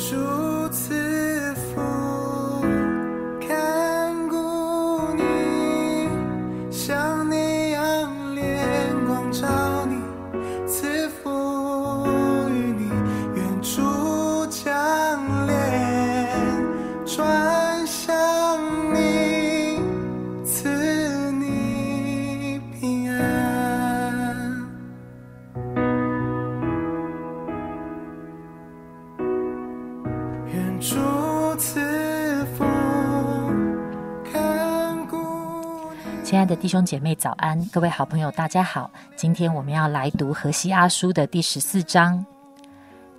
主的弟兄姐妹，早安！各位好朋友，大家好。今天我们要来读何西阿书的第十四章。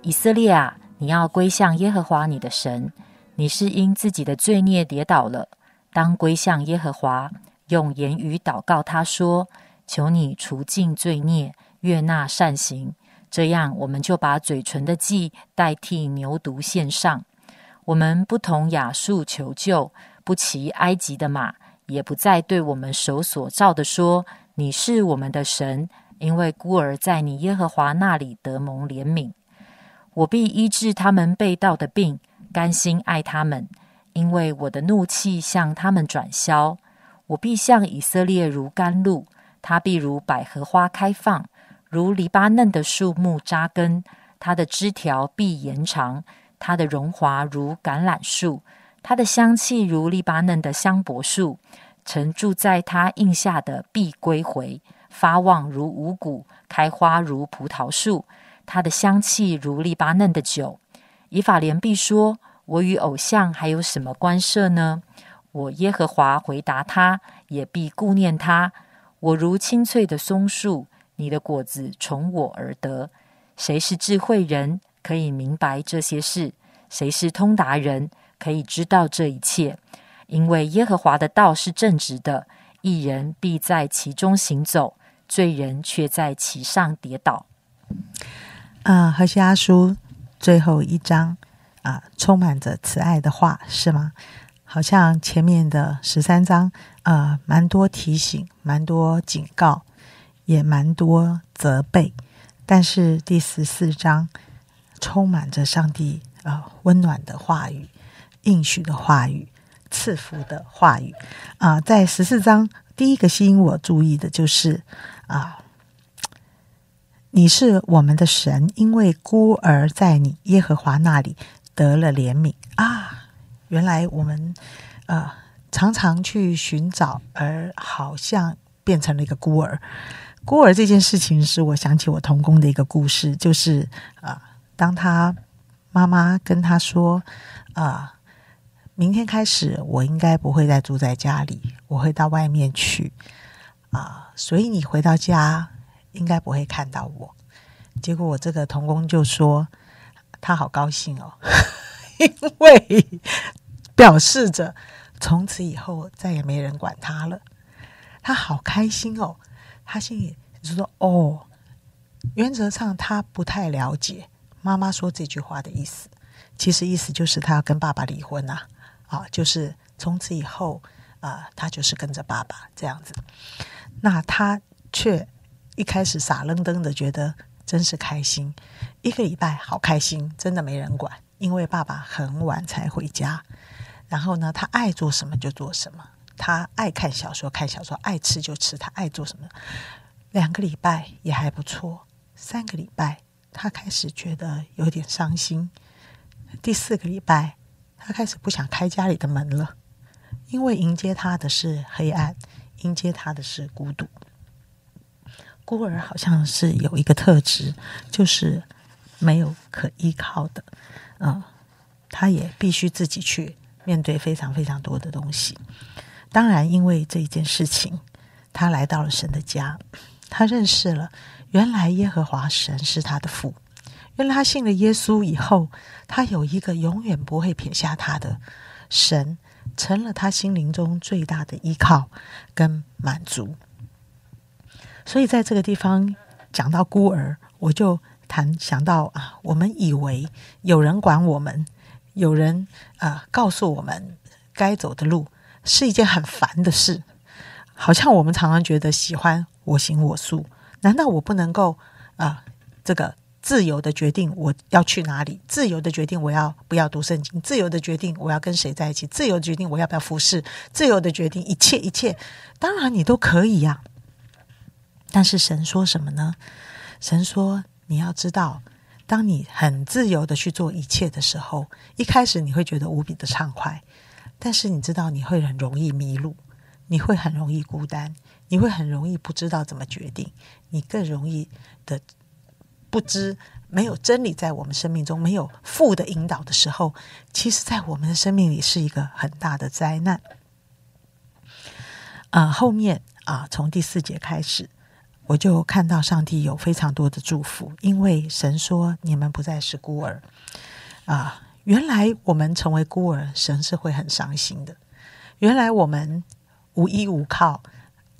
以色列啊，你要归向耶和华你的神。你是因自己的罪孽跌倒了，当归向耶和华，用言语祷告他说：“求你除尽罪孽，悦纳善行。”这样，我们就把嘴唇的祭代替牛犊献上。我们不同亚述求救，不骑埃及的马，也不再对我们手所造的说：“你是我们的神。”因为孤儿在你耶和华那里得蒙怜悯。我必医治他们被盗的病，甘心爱他们，因为我的怒气向他们转消。我必向以色列如甘露，他必如百合花开放，如黎巴嫩的树木扎根，它的枝条必延长，它的荣华如橄榄树，它的香气如黎巴嫩的香柏树。曾住在它荫下的必归回，发旺如五谷，开花如葡萄树。它的香气如黎巴嫩的酒。以法莲必说：“我与偶像还有什么关涉呢？”我耶和华回答他，也必顾念他。我如青翠的松树，你的果子从我而得。谁是智慧人，可以明白这些事？谁是通达人，可以知道这一切？因为耶和华的道是正直的，一人必在其中行走，罪人却在其上跌倒。啊，何西阿书最后一章啊，充满着慈爱的话，是吗？好像前面的十三章啊，蛮多提醒，蛮多警告，也蛮多责备，但是第十四章充满着上帝啊温暖的话语、应许的话语、赐福的话语啊。在十四章第一个吸引我注意的就是啊。你是我们的神，因为孤儿在你耶和华那里得了怜悯啊！原来我们呃常常去寻找，而好像变成了一个孤儿。孤儿这件事情，使我想起我童工的一个故事，就是啊，当他妈妈跟他说啊，明天开始我应该不会再住在家里，我会到外面去啊，所以你回到家。应该不会看到我。结果我这个童工就说他好高兴哦，因为表示着从此以后再也没人管他了。他好开心哦，他心里就说：“哦，原则上他不太了解妈妈说这句话的意思。其实意思就是他要跟爸爸离婚啊，啊，就是从此以后啊，他就是跟着爸爸这样子。那他却。”一开始傻愣愣的觉得真是开心，一个礼拜好开心，真的没人管，因为爸爸很晚才回家。然后呢，他爱做什么就做什么，他爱看小说看小说，爱吃就吃，他爱做什么。两个礼拜也还不错，三个礼拜他开始觉得有点伤心。第四个礼拜，他开始不想开家里的门了，因为迎接他的是黑暗，迎接他的是孤独。孤儿好像是有一个特质，就是没有可依靠的，嗯，他也必须自己去面对非常非常多的东西。当然，因为这一件事情，他来到了神的家，他认识了原来耶和华神是他的父，原来他信了耶稣以后，他有一个永远不会撇下他的神，成了他心灵中最大的依靠跟满足。所以在这个地方讲到孤儿，我就谈想到啊，我们以为有人管我们，有人啊告诉我们该走的路，是一件很烦的事。好像我们常常觉得喜欢我行我素，难道我不能够啊这个自由的决定我要去哪里，自由的决定我要不要读圣经，自由的决定我要跟谁在一起，自由的决定我要不要服侍，自由的决定一切一切，当然你都可以呀、但是神说什么呢？神说你要知道，当你很自由的去做一切的时候，一开始你会觉得无比的畅快，但是你知道你会很容易迷路，你会很容易孤单，你会很容易不知道怎么决定，你更容易的不知没有真理在我们生命中没有负的引导的时候，其实，在我们的生命里是一个很大的灾难。啊、后面啊、从第四节开始，我就看到上帝有非常多的祝福，因为神说你们不再是孤儿啊、原来我们成为孤儿，神是会很伤心的。原来我们无依无靠，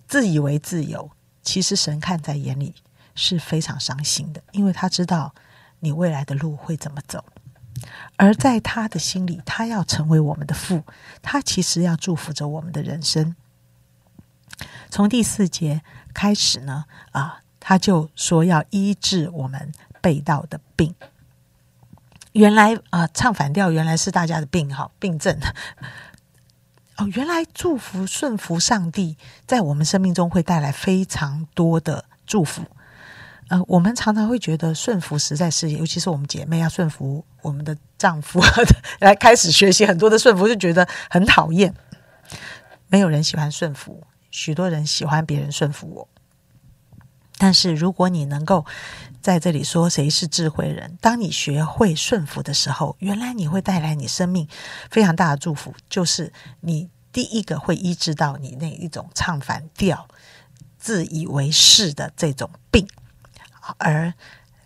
自以为自由，其实神看在眼里是非常伤心的，因为他知道你未来的路会怎么走。而在他的心里，他要成为我们的父，他其实要祝福着我们的人生。从第四节开始呢，啊，他就说要医治我们被盗的病。原来啊，唱反调原来是大家的病哈，病症。哦，原来祝福顺服上帝，在我们生命中会带来非常多的祝福。呃，我们常常会觉得顺服实在是，尤其是我们姐妹要顺服我们的丈夫，来开始学习很多的顺服，就觉得很讨厌。没有人喜欢顺服，许多人喜欢别人顺服我。但是如果你能够在这里说谁是智慧人，当你学会顺服的时候，原来你会带来你生命非常大的祝福，就是你第一个会医治到你那一种唱反调、自以为是的这种病，而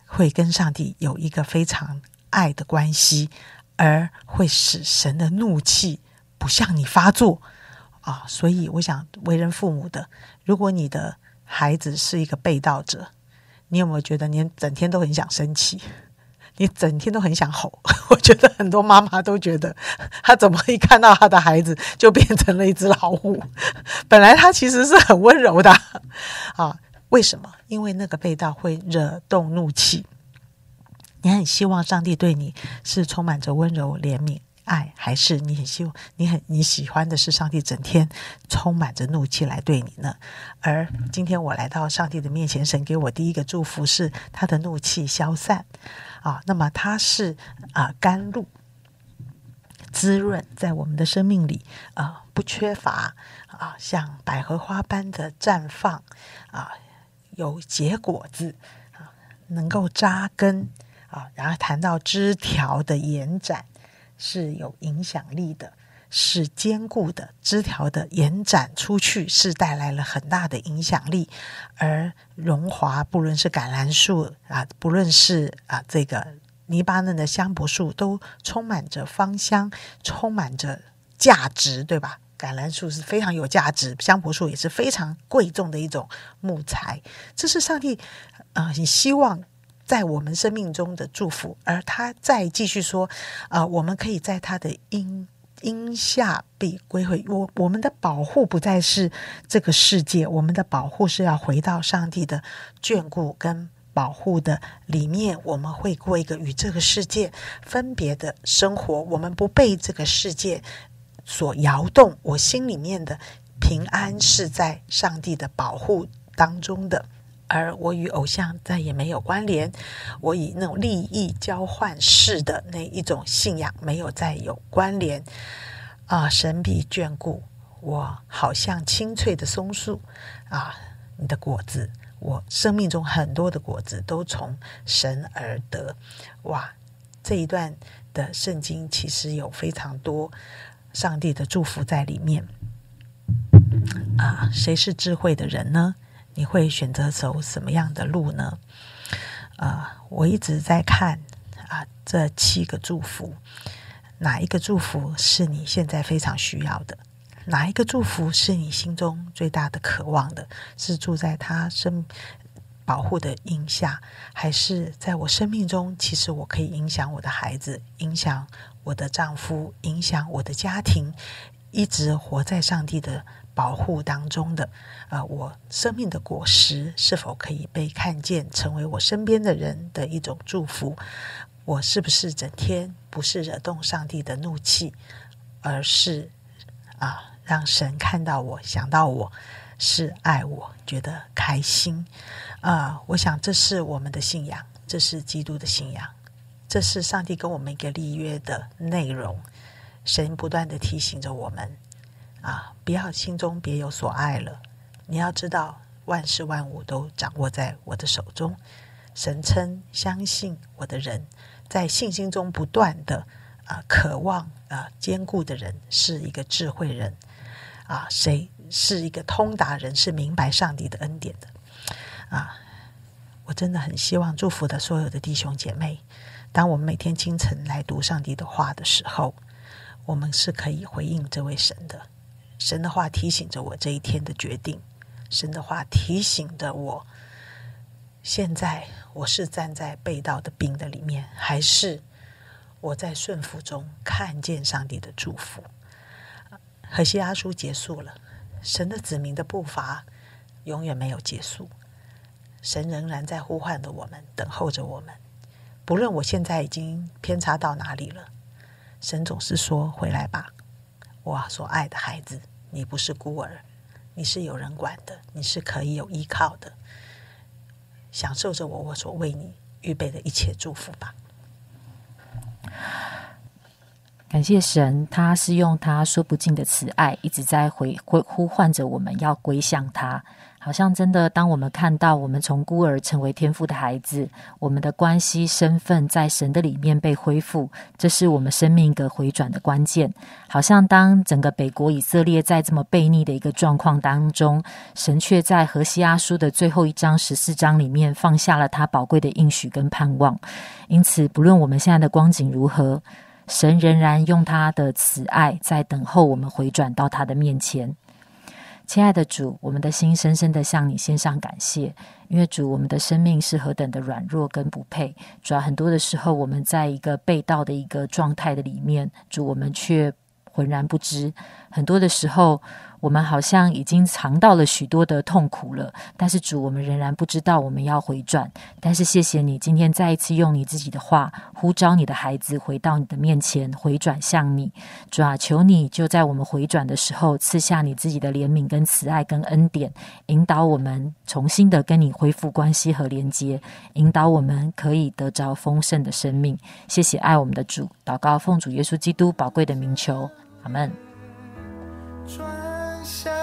会跟上帝有一个非常爱的关系，而会使神的怒气不向你发作啊！所以，我想为人父母的，如果你的孩子是一个被盗者，你有没有觉得你整天都很想生气？你整天都很想吼？我觉得很多妈妈都觉得，她怎么一看到她的孩子就变成了一只老虎？本来她其实是很温柔的啊。为什么？因为那个被盗会惹动怒气。你很希望上帝对你是充满着温柔、怜悯、爱，还是你很希望你很你喜欢的是上帝整天充满着怒气来对你呢？而今天我来到上帝的面前，神给我第一个祝福是他的怒气消散啊。那么他是啊甘露。滋润在我们的生命里啊、不缺乏啊，像百合花般的绽放啊，有结果子啊，能够扎根啊，然后谈到枝条的延展是有影响力的，是坚固的，枝条的延展出去是带来了很大的影响力，而荣华不论是橄榄树啊，不论是啊这个黎巴嫩的香柏树，都充满着芳香，充满着价值，对吧？橄榄树是非常有价值，香柏树也是非常贵重的一种木材。这是上帝啊、呃，你希望在我们生命中的祝福。而他再继续说，啊、我们可以在他的荫荫下被归回。我我们的保护不再是这个世界，我们的保护是要回到上帝的眷顾跟保护的里面。我们会过一个与这个世界分别的生活，我们不被这个世界。所摇动，我心里面的平安是在上帝的保护当中的，而我与偶像再也没有关联，我以那种利益交换式的那一种信仰没有再有关联啊！神必眷顾我，好像青翠的松树啊，你的果子，我生命中很多的果子都从神而得。哇，这一段的圣经其实有非常多。上帝的祝福在里面啊！谁是智慧的人呢？你会选择走什么样的路呢？啊，我一直在看啊，这七个祝福，哪一个祝福是你现在非常需要的？哪一个祝福是你心中最大的渴望的？是住在他身保护的荫下，还是在我生命中？其实我可以影响我的孩子，影响我的丈夫，影响我的家庭，一直活在上帝的保护当中的，呃，我生命的果实是否可以被看见，成为我身边的人的一种祝福？我是不是整天不是惹动上帝的怒气，而是啊，让神看到我，想到我是爱我，觉得开心？啊，我想这是我们的信仰，这是基督的信仰，这是上帝跟我们一个立约的内容。神不断的提醒着我们，啊，不要心中别有所爱了。你要知道，万事万物都掌握在我的手中。神称相信我的人。在信心中不断的啊，渴望啊，坚固的人是一个智慧人啊，谁是一个通达人，是明白上帝的恩典的啊。我真的很希望祝福的所有的弟兄姐妹，当我们每天清晨来读上帝的话的时候，我们是可以回应这位神的。神的话提醒着我这一天的决定，神的话提醒着我，现在。我是站在被盗的兵的里面，还是我在顺服中看见上帝的祝福？何西阿书结束了，神的子民的步伐永远没有结束，神仍然在呼唤着我们，等候着我们。不论我现在已经偏差到哪里了，神总是说：“回来吧，我所爱的孩子，你不是孤儿，你是有人管的，你是可以有依靠的。”享受着我我所为你预备的一切祝福吧。感谢神，他是用他说不尽的慈爱，一直在回回呼唤着我们要归向他。好像真的，当我们看到我们从孤儿成为天父的孩子，我们的关系身份在神的里面被恢复，这是我们生命一个回转的关键。好像当整个北国以色列在这么悖逆的一个状况当中，神却在何西阿书的最后一章十四章里面放下了他宝贵的应许跟盼望。因此，不论我们现在的光景如何，神仍然用他的慈爱在等候我们回转到他的面前。亲爱的主，我们的心深深的向你献上感谢，因为主，我们的生命是何等的软弱跟不配。主要很多的时候，我们在一个被盗的一个状态的里面，主我们却浑然不知。很多的时候。我们好像已经尝到了许多的痛苦了，但是主，我们仍然不知道我们要回转。但是谢谢你，今天再一次用你自己的话呼召你的孩子回到你的面前，回转向你。主啊，求你就在我们回转的时候，赐下你自己的怜悯、跟慈爱、跟恩典，引导我们重新的跟你恢复关系和连接，引导我们可以得着丰盛的生命。谢谢爱我们的主，祷告奉主耶稣基督宝贵的名求，阿门。转向